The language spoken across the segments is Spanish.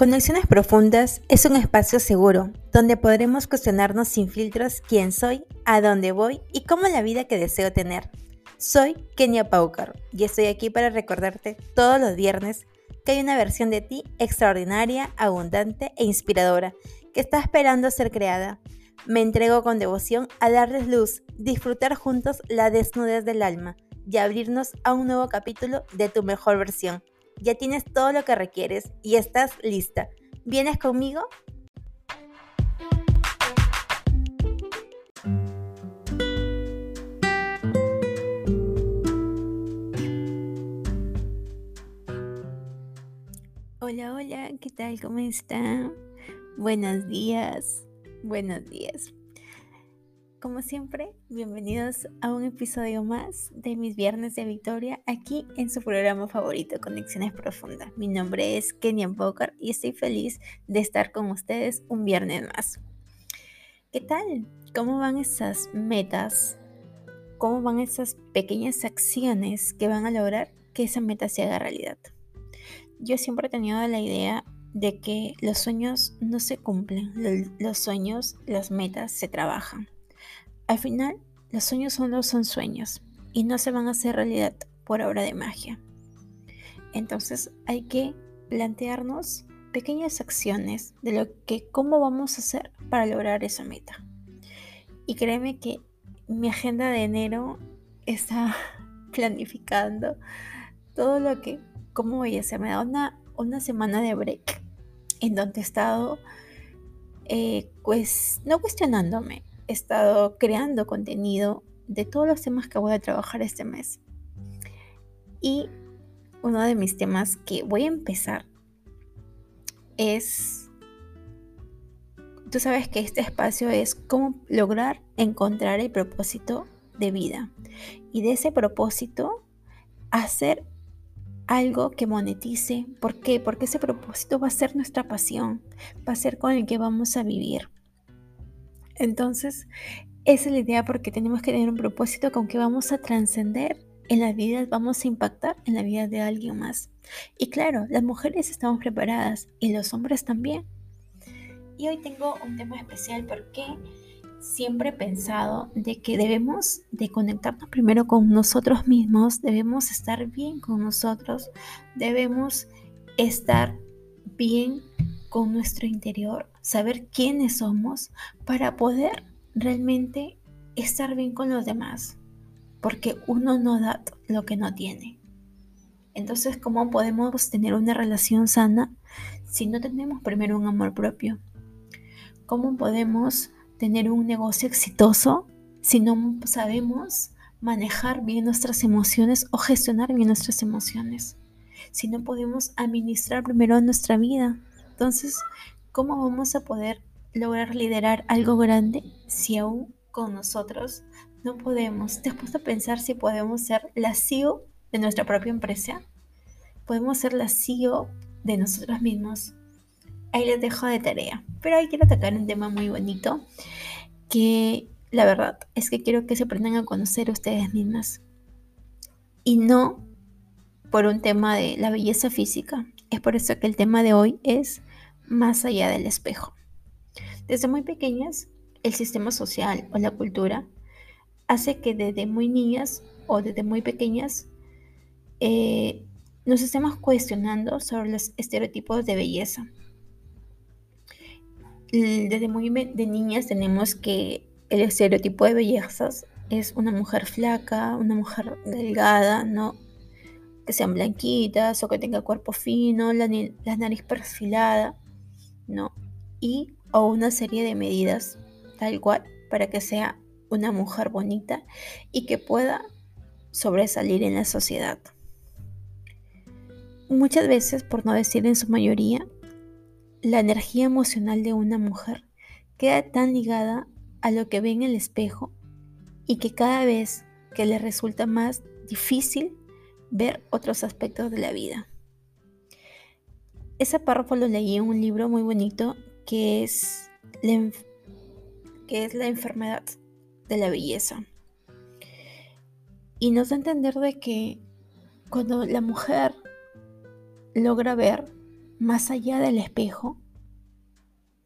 Conexiones Profundas es un espacio seguro donde podremos cuestionarnos sin filtros quién soy, a dónde voy y cómo la vida que deseo tener. Soy Kenia Paucar y estoy aquí para recordarte todos los viernes que hay una versión de ti extraordinaria, abundante e inspiradora que está esperando ser creada. Me entrego con devoción a darles luz, disfrutar juntos la desnudez del alma y abrirnos a un nuevo capítulo de tu mejor versión ya tienes todo lo que requieres y estás lista. ¿Vienes conmigo? Hola, hola, ¿qué tal? ¿Cómo están? Buenos días, buenos días. Como siempre, bienvenidos a un episodio más de mis Viernes de Victoria aquí en su programa favorito, Conexiones Profundas. Mi nombre es Kenia Boker y estoy feliz de estar con ustedes un viernes más. ¿Qué tal? ¿Cómo van esas metas? ¿Cómo van esas pequeñas acciones que van a lograr que esa meta se haga realidad? Yo siempre he tenido la idea de que los sueños no se cumplen, los sueños, las metas se trabajan al final, los sueños solo son sueños y no se van a hacer realidad por obra de magia. Entonces hay que plantearnos pequeñas acciones de lo que cómo vamos a hacer para lograr esa meta. Y créeme que mi agenda de enero está planificando todo lo que, cómo voy a hacer. Me da una, una semana de break en donde he estado, pues, no cuestionándome, he estado creando contenido de todos los temas que voy a trabajar este mes. Y uno de mis temas que voy a empezar es, tú sabes que este espacio es cómo lograr encontrar el propósito de vida. Y de ese propósito, hacer algo que monetice. ¿Por qué? Porque ese propósito va a ser nuestra pasión, va a ser con el que vamos a vivir. Entonces, esa es la idea porque tenemos que tener un propósito con que vamos a trascender en la vida, vamos a impactar en la vida de alguien más. Y claro, las mujeres estamos preparadas y los hombres también. Y hoy tengo un tema especial porque siempre he pensado de que debemos de conectarnos primero con nosotros mismos, debemos estar bien con nosotros, debemos estar bien con nuestro interior, saber quiénes somos para poder realmente estar bien con los demás, porque uno no da lo que no tiene. Entonces, ¿cómo podemos tener una relación sana si no tenemos primero un amor propio? ¿Cómo podemos tener un negocio exitoso si no sabemos manejar bien nuestras emociones o gestionar bien nuestras emociones? Si no podemos administrar primero nuestra vida, entonces, ¿cómo vamos a poder lograr liderar algo grande si aún con nosotros no podemos? ¿Te has puesto a pensar si podemos ser la CEO de nuestra propia empresa? ¿Podemos ser la CEO de nosotros mismos? Ahí les dejo de tarea. Pero ahí quiero atacar un tema muy bonito que la verdad es que quiero que se aprendan a conocer ustedes mismas. Y no por un tema de la belleza física. Es por eso que el tema de hoy es más allá del espejo. Desde muy pequeñas, el sistema social o la cultura hace que desde muy niñas o desde muy pequeñas eh, nos estemos cuestionando sobre los estereotipos de belleza. Desde muy de niñas tenemos que el estereotipo de bellezas es una mujer flaca, una mujer delgada, ¿no? Que sean blanquitas o que tenga cuerpo fino, la, la nariz perfilada. Y o una serie de medidas tal cual para que sea una mujer bonita y que pueda sobresalir en la sociedad. Muchas veces, por no decir en su mayoría, la energía emocional de una mujer queda tan ligada a lo que ve en el espejo y que cada vez que le resulta más difícil ver otros aspectos de la vida. Ese párrafo lo leí en un libro muy bonito que es la, que es la enfermedad de la belleza. Y nos da a entender de que cuando la mujer logra ver más allá del espejo,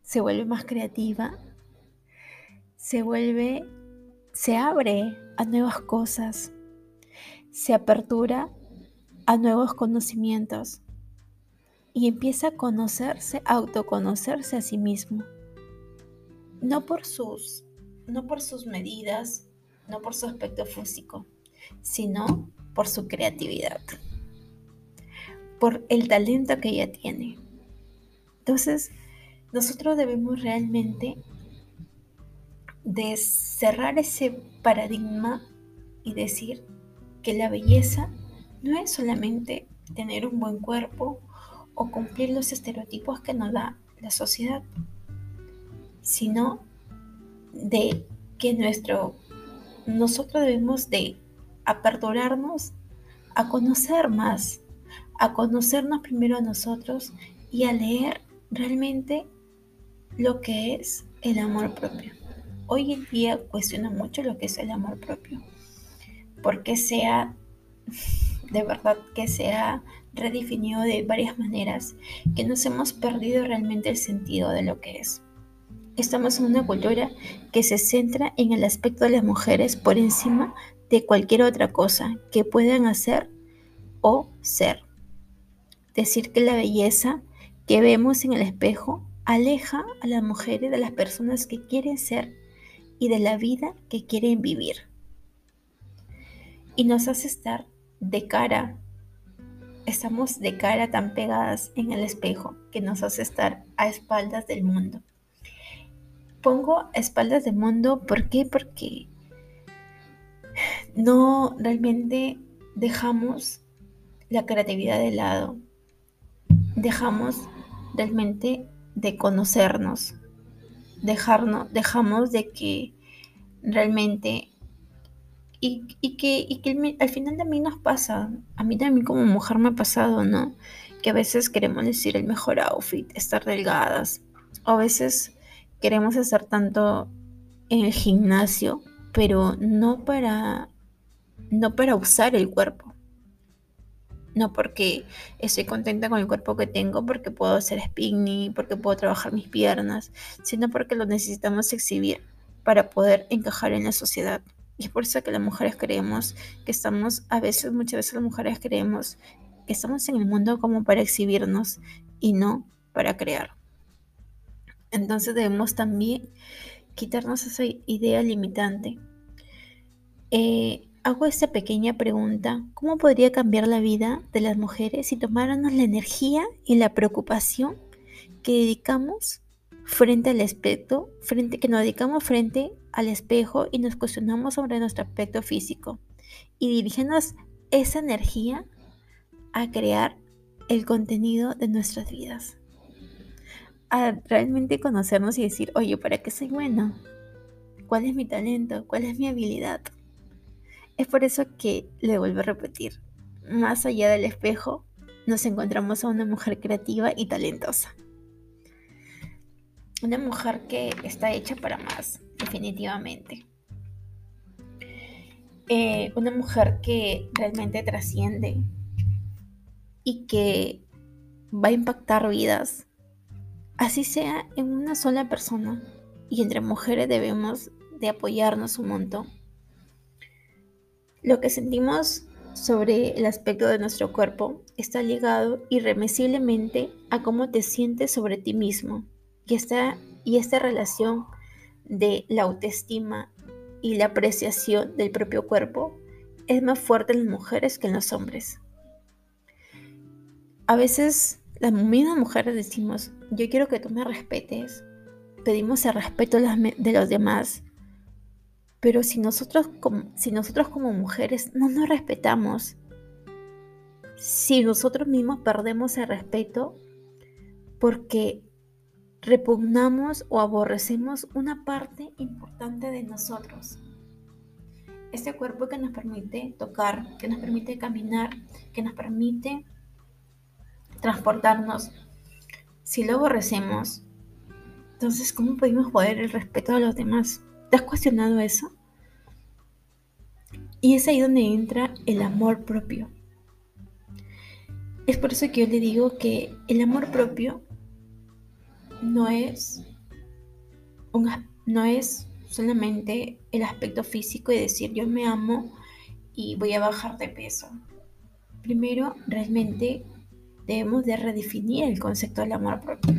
se vuelve más creativa, se vuelve, se abre a nuevas cosas, se apertura a nuevos conocimientos y empieza a conocerse, a autoconocerse a sí mismo. No por sus, no por sus medidas, no por su aspecto físico, sino por su creatividad, por el talento que ella tiene. Entonces, nosotros debemos realmente cerrar ese paradigma y decir que la belleza no es solamente tener un buen cuerpo o cumplir los estereotipos que nos da la sociedad, sino de que nuestro nosotros debemos de aperturarnos a conocer más, a conocernos primero a nosotros y a leer realmente lo que es el amor propio. Hoy en día cuestiono mucho lo que es el amor propio, porque sea de verdad que se ha redefinido de varias maneras, que nos hemos perdido realmente el sentido de lo que es. Estamos en una cultura que se centra en el aspecto de las mujeres por encima de cualquier otra cosa que puedan hacer o ser. Decir que la belleza que vemos en el espejo aleja a las mujeres de las personas que quieren ser y de la vida que quieren vivir. Y nos hace estar de cara, estamos de cara tan pegadas en el espejo que nos hace estar a espaldas del mundo. Pongo a espaldas del mundo, ¿por qué? Porque no realmente dejamos la creatividad de lado, dejamos realmente de conocernos, dejarnos, dejamos de que realmente y, que, al final mí nos pasa, a mí también como mujer me ha pasado, ¿no? Que a veces queremos decir el mejor outfit, estar delgadas, o a veces queremos estar tanto en el gimnasio, pero no para, no para usar el cuerpo. No porque estoy contenta con el cuerpo que tengo, porque puedo hacer spinning, porque puedo trabajar mis piernas, sino porque lo necesitamos exhibir para poder encajar en la sociedad. Y es por eso que las mujeres creemos que estamos, a veces, muchas veces las mujeres creemos que estamos en el mundo como para exhibirnos y no para crear. Entonces debemos también quitarnos esa idea limitante. Eh, hago esta pequeña pregunta, ¿cómo podría cambiar la vida de las mujeres si tomáramos la energía y la preocupación que dedicamos frente al aspecto, frente, que nos dedicamos frente al espejo y nos cuestionamos sobre nuestro aspecto físico y dirigimos esa energía a crear el contenido de nuestras vidas. A realmente conocernos y decir, oye, ¿para qué soy bueno? ¿Cuál es mi talento? ¿Cuál es mi habilidad? Es por eso que le vuelvo a repetir, más allá del espejo, nos encontramos a una mujer creativa y talentosa. Una mujer que está hecha para más, definitivamente. Eh, una mujer que realmente trasciende y que va a impactar vidas, así sea en una sola persona. Y entre mujeres debemos de apoyarnos un montón. Lo que sentimos sobre el aspecto de nuestro cuerpo está ligado irremisiblemente a cómo te sientes sobre ti mismo y esta, y esta relación de la autoestima y la apreciación del propio cuerpo es más fuerte en las mujeres que en los hombres. A veces las mismas mujeres decimos, yo quiero que tú me respetes, pedimos el respeto de los demás, pero si nosotros, si nosotros como mujeres no nos respetamos, si nosotros mismos perdemos el respeto porque repugnamos o aborrecemos una parte importante de nosotros. Este cuerpo que nos permite tocar, que nos permite caminar, que nos permite transportarnos. Si lo aborrecemos, entonces ¿cómo podemos poder el respeto a los demás? ¿Te has cuestionado eso? Y es ahí donde entra el amor propio. Es por eso que yo le digo que el amor propio no es, no es solamente el aspecto físico y decir yo me amo y voy a bajar de peso. Primero, realmente debemos de redefinir el concepto del amor propio.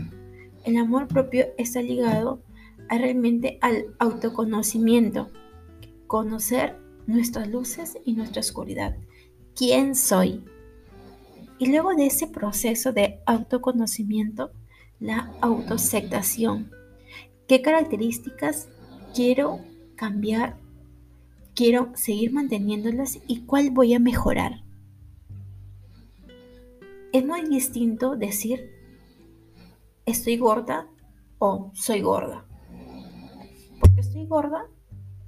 El amor propio está ligado a realmente al autoconocimiento, conocer nuestras luces y nuestra oscuridad. ¿Quién soy? Y luego de ese proceso de autoconocimiento, la autoaceptación. ¿Qué características quiero cambiar? ¿Quiero seguir manteniéndolas? ¿Y cuál voy a mejorar? Es muy distinto decir estoy gorda o soy gorda. Porque estoy gorda,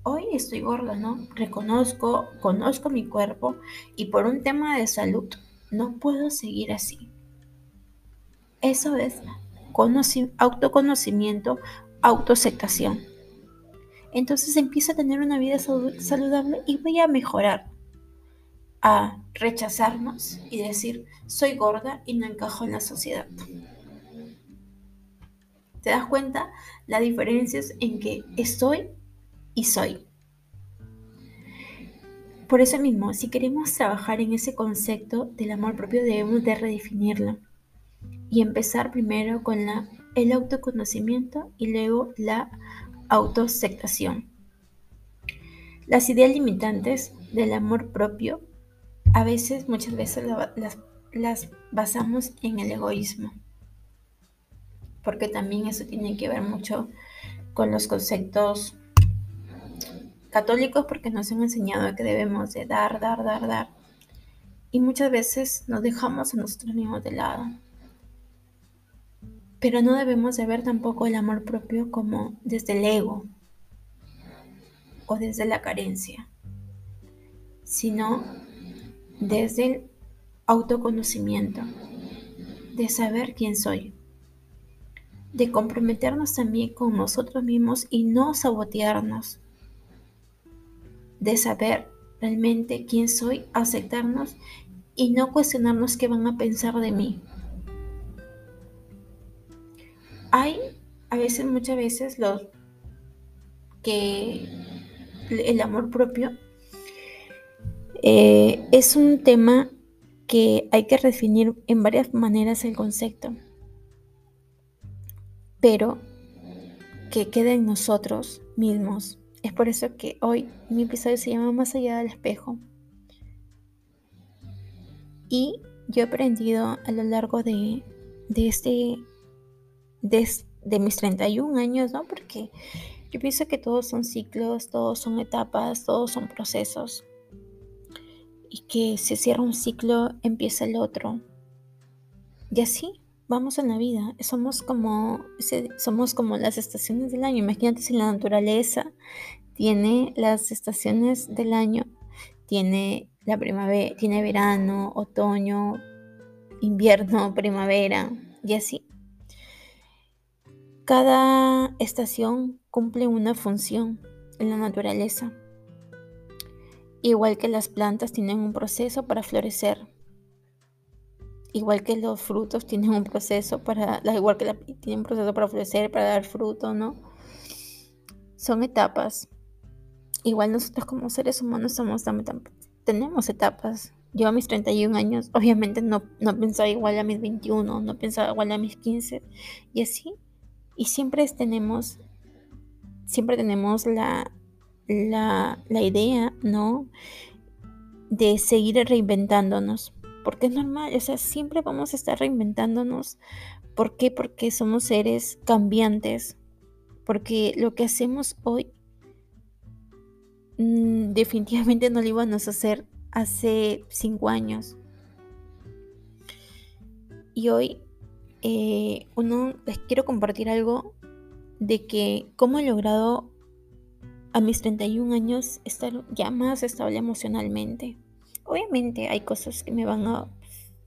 hoy estoy gorda, ¿no? Reconozco, conozco mi cuerpo y por un tema de salud no puedo seguir así. Eso es autoconocimiento, autoaceptación. Entonces empiezo a tener una vida saludable y voy a mejorar, a rechazarnos y decir, soy gorda y no encajo en la sociedad. ¿Te das cuenta? La diferencia es en que estoy y soy. Por eso mismo, si queremos trabajar en ese concepto del amor propio, debemos de redefinirlo y empezar primero con el autoconocimiento y luego la autoaceptación. Las ideas limitantes del amor propio a veces, muchas veces las, las basamos en el egoísmo, porque también eso tiene que ver mucho con los conceptos católicos porque nos han enseñado que debemos de dar, dar, dar, dar. Y muchas veces nos dejamos a nosotros mismos de lado. Pero no debemos de ver tampoco el amor propio como desde el ego o desde la carencia, sino desde el autoconocimiento, de saber quién soy, de comprometernos también con nosotros mismos y no sabotearnos de saber realmente quién soy, aceptarnos y no cuestionarnos qué van a pensar de mí. Hay a veces, muchas veces, los que el amor propio eh, es un tema que hay que definir en varias maneras el concepto, pero que queda en nosotros mismos es por eso que hoy mi episodio se llama Más allá del espejo. Y yo he aprendido a lo largo de, este, de, mis 31 años, ¿no? Porque yo pienso que todos son ciclos, todos son etapas, todos son procesos. Y que se cierra un ciclo, empieza el otro. Y así vamos en la vida. Somos como, somos como las estaciones del año. Imagínate si la naturaleza tiene las estaciones del año, tiene la primavera, tiene verano, otoño, invierno, primavera y así. Cada estación cumple una función en la naturaleza. Igual que las plantas tienen un proceso para florecer. Igual que los frutos tienen un proceso para, igual que la, tienen proceso para florecer, para dar fruto, ¿no? Son etapas igual nosotros como seres humanos tenemos etapas. Yo a mis 31 años, obviamente no, no pensaba igual a mis 21, no pensaba igual a mis 15 y así. Y siempre tenemos, siempre tenemos la, la, la idea, ¿no? De seguir reinventándonos. Porque es normal, o sea, siempre vamos a estar reinventándonos. ¿Por qué? Porque somos seres cambiantes. Porque lo que hacemos hoy Mm, definitivamente no lo íbamos a hacer hace cinco años. Y hoy eh, uno les quiero compartir algo de que cómo he logrado a mis 31 años estar ya más estable emocionalmente. Obviamente hay cosas que me van a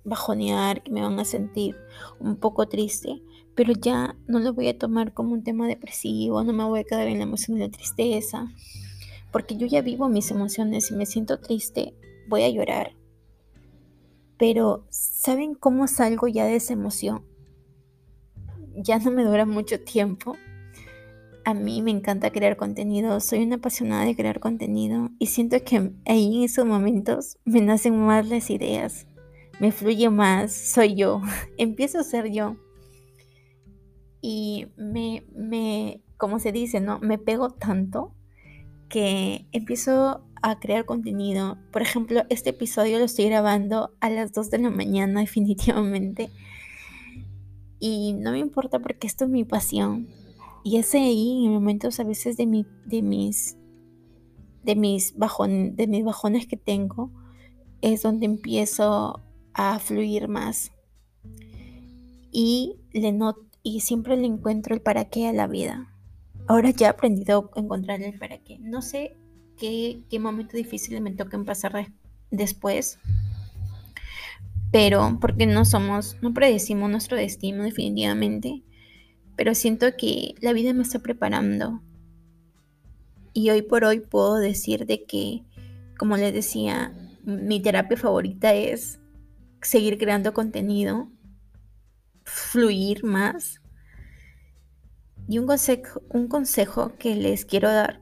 bajonear, que me van a sentir un poco triste, pero ya no lo voy a tomar como un tema depresivo, no me voy a quedar en la emoción de tristeza porque yo ya vivo mis emociones y me siento triste, voy a llorar. Pero, ¿saben cómo salgo ya de esa emoción? Ya no me dura mucho tiempo. A mí me encanta crear contenido, soy una apasionada de crear contenido y siento que ahí en esos momentos me nacen más las ideas, me fluye más, soy yo, empiezo a ser yo. Y me, me, como se dice, ¿no? Me pego tanto que empiezo a crear contenido. Por ejemplo, este episodio lo estoy grabando a las 2 de la mañana definitivamente. Y no me importa porque esto es mi pasión. Y es ahí, en momentos a veces de, mi, de, mis, de, mis de mis bajones que tengo, es donde empiezo a fluir más. Y, le y siempre le encuentro el para qué a la vida. Ahora ya he aprendido a encontrar el para qué. No sé qué, qué momento difícil me toca pasar después. Pero porque no somos, no predecimos nuestro destino definitivamente. Pero siento que la vida me está preparando. Y hoy por hoy puedo decir de que, como les decía, mi terapia favorita es seguir creando contenido, fluir más. Y un consejo, un consejo que les quiero dar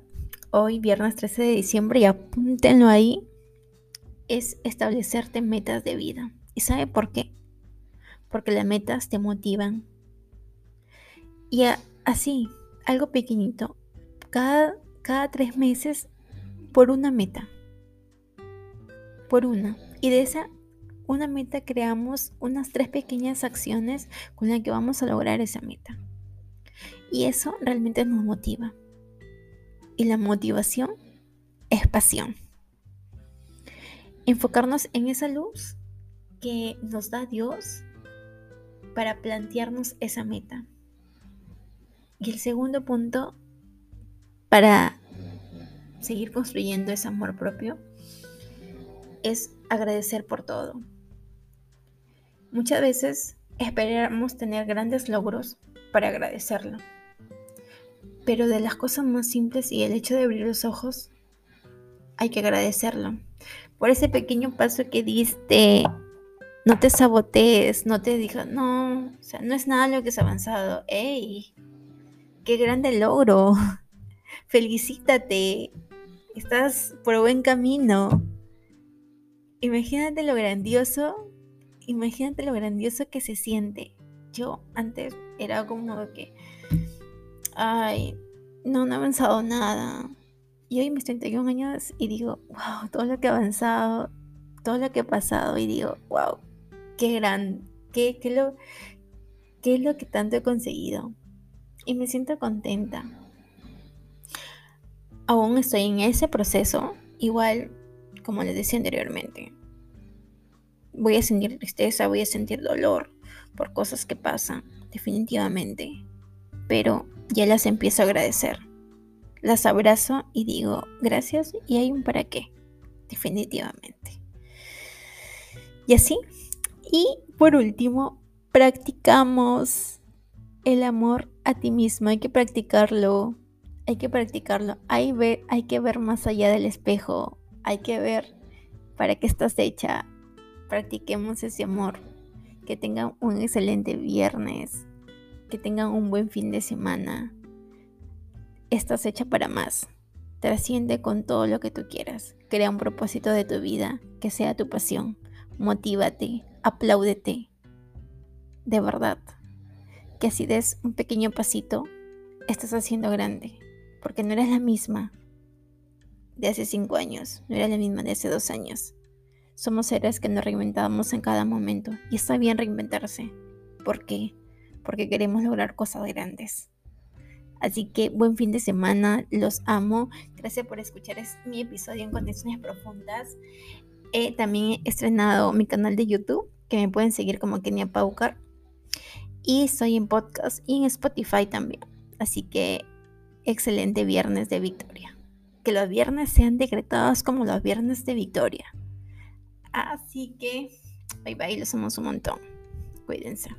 hoy, viernes 13 de diciembre, y apúntenlo ahí, es establecerte metas de vida. ¿Y sabe por qué? Porque las metas te motivan. Y así, algo pequeñito, cada, cada tres meses por una meta. Por una. Y de esa una meta creamos unas tres pequeñas acciones con las que vamos a lograr esa meta. Y eso realmente nos motiva. Y la motivación es pasión. Enfocarnos en esa luz que nos da Dios para plantearnos esa meta. Y el segundo punto, para seguir construyendo ese amor propio, es agradecer por todo. Muchas veces esperamos tener grandes logros para agradecerlo. Pero de las cosas más simples y el hecho de abrir los ojos, hay que agradecerlo. Por ese pequeño paso que diste, no te sabotees, no te digas, no, o sea, no es nada lo que has avanzado. ¡Ey! ¡Qué grande logro! Felicítate, estás por buen camino. Imagínate lo grandioso, imagínate lo grandioso que se siente. Yo antes era como que ay, no, no he avanzado nada. Y hoy mis 31 años y digo, wow, todo lo que he avanzado, todo lo que he pasado y digo, wow, qué gran, qué, qué, lo, qué es lo que tanto he conseguido. Y me siento contenta. Aún estoy en ese proceso, igual como les decía anteriormente. Voy a sentir tristeza, voy a sentir dolor por cosas que pasan, definitivamente. Pero ya las empiezo a agradecer. Las abrazo y digo gracias y hay un para qué, definitivamente. Y así. Y por último, practicamos el amor a ti mismo. Hay que practicarlo. Hay que practicarlo. Hay, que ver más allá del espejo. Hay que ver para qué estás hecha. Practiquemos ese amor. Que tengan un excelente viernes que tengan un buen fin de semana. Estás hecha para más. Trasciende con todo lo que tú quieras. Crea un propósito de tu vida que sea tu pasión. Motívate, apláudete. De verdad. Que si des un pequeño pasito, estás haciendo grande. Porque no eres la misma de hace cinco años, no eres la misma de hace dos años. Somos seres que nos reinventamos en cada momento y está bien reinventarse. ¿Por qué? porque queremos lograr cosas grandes. Así que buen fin de semana, los amo. Gracias por escuchar mi episodio en Condiciones Profundas. también he estrenado mi canal de YouTube, que me pueden seguir como Kenia Paucar. Y soy en podcast y en Spotify también. Así que excelente viernes de victoria. Que los viernes sean decretados como los viernes de victoria. Así que, bye bye, los amo un montón. Cuídense.